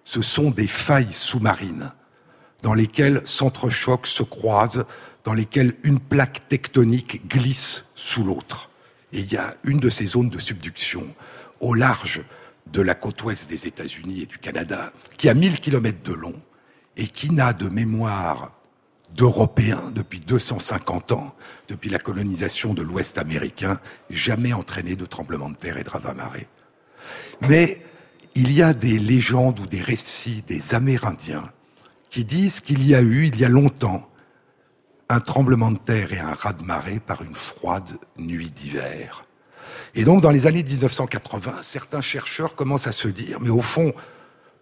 ce sont des failles sous-marines dans lesquelles s'entrechoquent, se croisent, dans lesquelles une plaque tectonique glisse sous l'autre. Et il y a une de ces zones de subduction au large de la côte ouest des États-Unis et du Canada, qui a 1000 kilomètres de long et qui n'a de mémoire d'Européens depuis 250 ans, depuis la colonisation de l'Ouest américain, jamais entraîné de tremblements de terre et de ravins-marées. Mais il y a des légendes ou des récits des Amérindiens qui disent qu'il y a eu, il y a longtemps, un tremblement de terre et un raz-de-marée par une froide nuit d'hiver. Et donc, dans les années 1980, certains chercheurs commencent à se dire, mais au fond,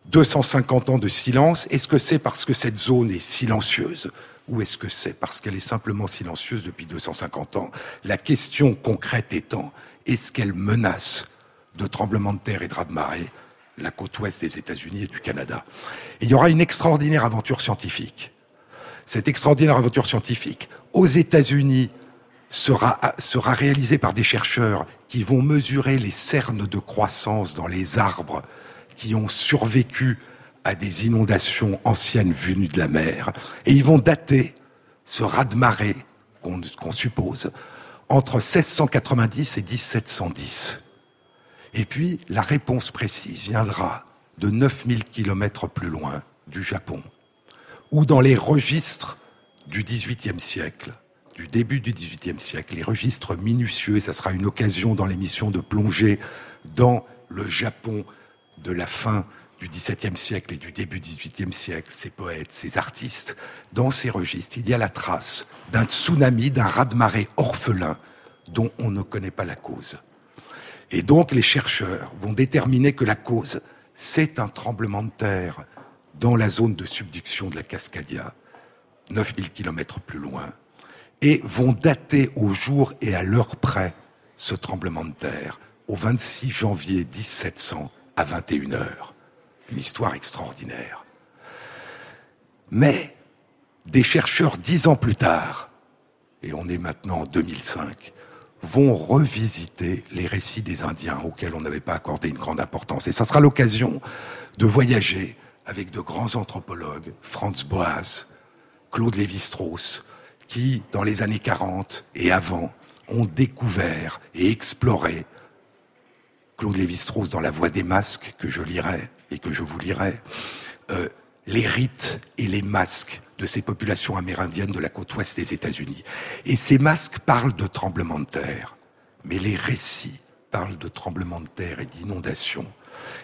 250 ans de silence, est-ce que c'est parce que cette zone est silencieuse ou est-ce que c'est parce qu'elle est simplement silencieuse depuis 250 ans? La question concrète étant, est-ce qu'elle menace de tremblements de terre et de raz-de-marée la côte ouest des États-Unis et du Canada. Il y aura une extraordinaire aventure scientifique. Cette extraordinaire aventure scientifique, aux États-Unis, sera, sera réalisée par des chercheurs qui vont mesurer les cernes de croissance dans les arbres qui ont survécu à des inondations anciennes venues de la mer. Et ils vont dater ce raz-de-marée qu'on suppose entre 1690 et 1710. Et puis, la réponse précise viendra de 9000 kilomètres plus loin du Japon, ou dans les registres du XVIIIe siècle, du début du XVIIIe siècle, les registres minutieux, et ça sera une occasion dans l'émission de plonger dans le Japon de la fin du XVIIe siècle et du début du XVIIIe siècle, ces poètes, ces artistes, dans ces registres, il y a la trace d'un tsunami, d'un raz-de-marée orphelin dont on ne connaît pas la cause. Et donc les chercheurs vont déterminer que la cause, c'est un tremblement de terre dans la zone de subduction de la Cascadia, 9000 km plus loin, et vont dater au jour et à l'heure près ce tremblement de terre, au 26 janvier 1700 à 21 heures. Une histoire extraordinaire. Mais des chercheurs dix ans plus tard, et on est maintenant en 2005, vont revisiter les récits des Indiens auxquels on n'avait pas accordé une grande importance. Et ça sera l'occasion de voyager avec de grands anthropologues, Franz Boas, Claude Lévi-Strauss, qui, dans les années 40 et avant, ont découvert et exploré Claude Lévi-Strauss dans La Voix des masques, que je lirai et que je vous lirai, euh, les rites et les masques de ces populations amérindiennes de la côte ouest des États-Unis. Et ces masques parlent de tremblements de terre, mais les récits parlent de tremblements de terre et d'inondations.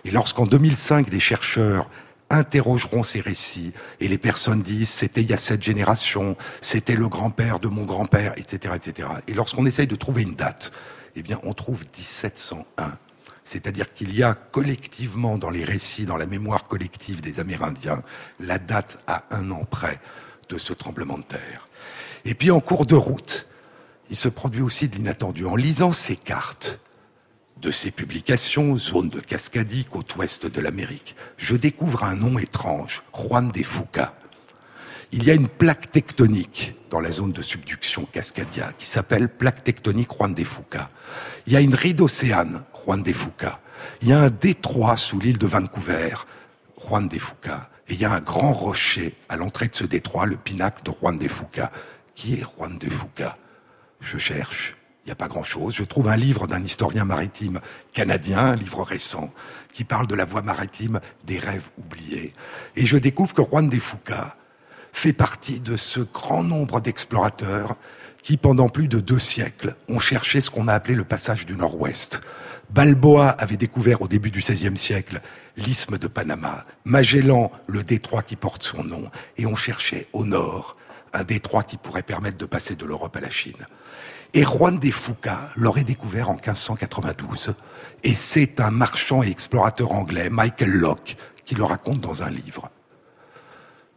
Et lorsqu'en 2005, des chercheurs interrogeront ces récits et les personnes disent c'était il y a cette génération, c'était le grand-père de mon grand-père, etc., etc. Et lorsqu'on essaye de trouver une date, eh bien, on trouve 1701. C'est-à-dire qu'il y a collectivement dans les récits, dans la mémoire collective des Amérindiens, la date à un an près de ce tremblement de terre. Et puis en cours de route, il se produit aussi de l'inattendu. En lisant ces cartes de ces publications, zone de Cascadie, côte ouest de l'Amérique, je découvre un nom étrange, Juan de Fuca. Il y a une plaque tectonique dans la zone de subduction Cascadia qui s'appelle plaque tectonique Juan de Fuca. Il y a une ride océane, Juan de Fuca. Il y a un détroit sous l'île de Vancouver, Juan de Fuca. Et il y a un grand rocher à l'entrée de ce détroit, le pinacle de Juan de Fuca. Qui est Juan de Fuca? Je cherche. Il n'y a pas grand-chose. Je trouve un livre d'un historien maritime canadien, un livre récent, qui parle de la voie maritime des rêves oubliés. Et je découvre que Juan de Fuca fait partie de ce grand nombre d'explorateurs qui, pendant plus de deux siècles, ont cherché ce qu'on a appelé le passage du Nord-Ouest. Balboa avait découvert au début du XVIe siècle l'isthme de Panama, Magellan le détroit qui porte son nom, et on cherchait au nord un détroit qui pourrait permettre de passer de l'Europe à la Chine. Et Juan de Fuca l'aurait découvert en 1592, et c'est un marchand et explorateur anglais, Michael Locke, qui le raconte dans un livre.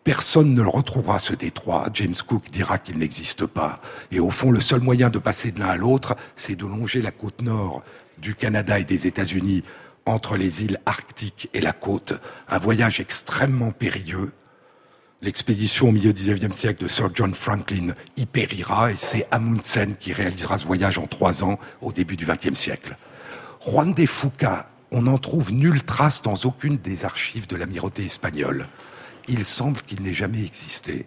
Personne ne le retrouvera, ce détroit. James Cook dira qu'il n'existe pas. Et au fond, le seul moyen de passer de l'un à l'autre, c'est de longer la côte nord du Canada et des États-Unis entre les îles arctiques et la côte. Un voyage extrêmement périlleux. L'expédition au milieu du XIXe siècle de Sir John Franklin y périra et c'est Amundsen qui réalisera ce voyage en trois ans au début du XXe siècle. Juan de Fuca, on n'en trouve nulle trace dans aucune des archives de l'amirauté espagnole il semble qu'il n'ait jamais existé.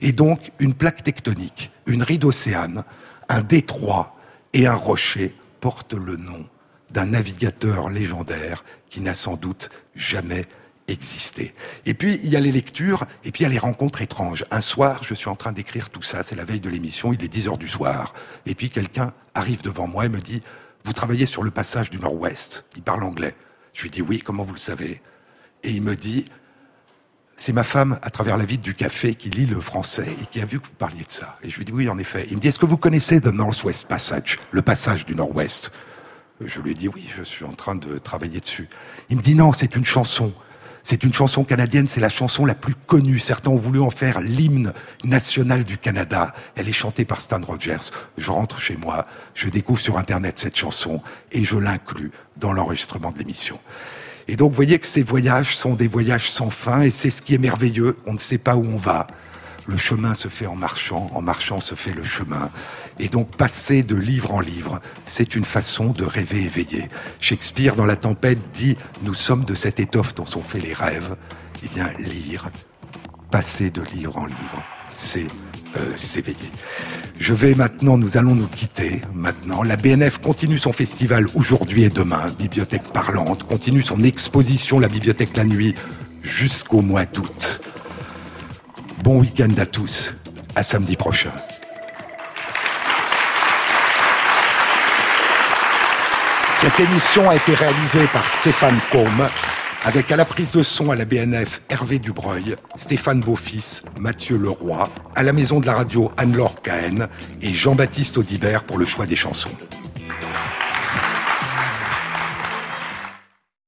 Et donc, une plaque tectonique, une ride océane, un détroit et un rocher portent le nom d'un navigateur légendaire qui n'a sans doute jamais existé. Et puis, il y a les lectures, et puis il y a les rencontres étranges. Un soir, je suis en train d'écrire tout ça, c'est la veille de l'émission, il est 10 heures du soir, et puis quelqu'un arrive devant moi et me dit, vous travaillez sur le passage du Nord-Ouest, il parle anglais. Je lui dis, oui, comment vous le savez? Et il me dit, c'est ma femme, à travers la vitre du café, qui lit le français et qui a vu que vous parliez de ça. Et je lui dis oui, en effet. Il me dit, est-ce que vous connaissez The Northwest Passage, le passage du Nord-Ouest? Je lui dis oui, je suis en train de travailler dessus. Il me dit non, c'est une chanson. C'est une chanson canadienne, c'est la chanson la plus connue. Certains ont voulu en faire l'hymne national du Canada. Elle est chantée par Stan Rogers. Je rentre chez moi, je découvre sur Internet cette chanson et je l'inclus dans l'enregistrement de l'émission. Et donc, voyez que ces voyages sont des voyages sans fin, et c'est ce qui est merveilleux. On ne sait pas où on va. Le chemin se fait en marchant, en marchant se fait le chemin. Et donc, passer de livre en livre, c'est une façon de rêver éveillé. Shakespeare, dans La Tempête, dit Nous sommes de cette étoffe dont sont faits les rêves. Eh bien, lire, passer de livre en livre, c'est euh, s'éveiller. Je vais maintenant, nous allons nous quitter maintenant. La BNF continue son festival aujourd'hui et demain, Bibliothèque parlante, continue son exposition, la Bibliothèque la nuit, jusqu'au mois d'août. Bon week-end à tous, à samedi prochain. Cette émission a été réalisée par Stéphane Combe avec à la prise de son à la BNF Hervé Dubreuil, Stéphane Beaufils, Mathieu Leroy, à la maison de la radio Anne-Laure Cahen et Jean-Baptiste Audibert pour le choix des chansons.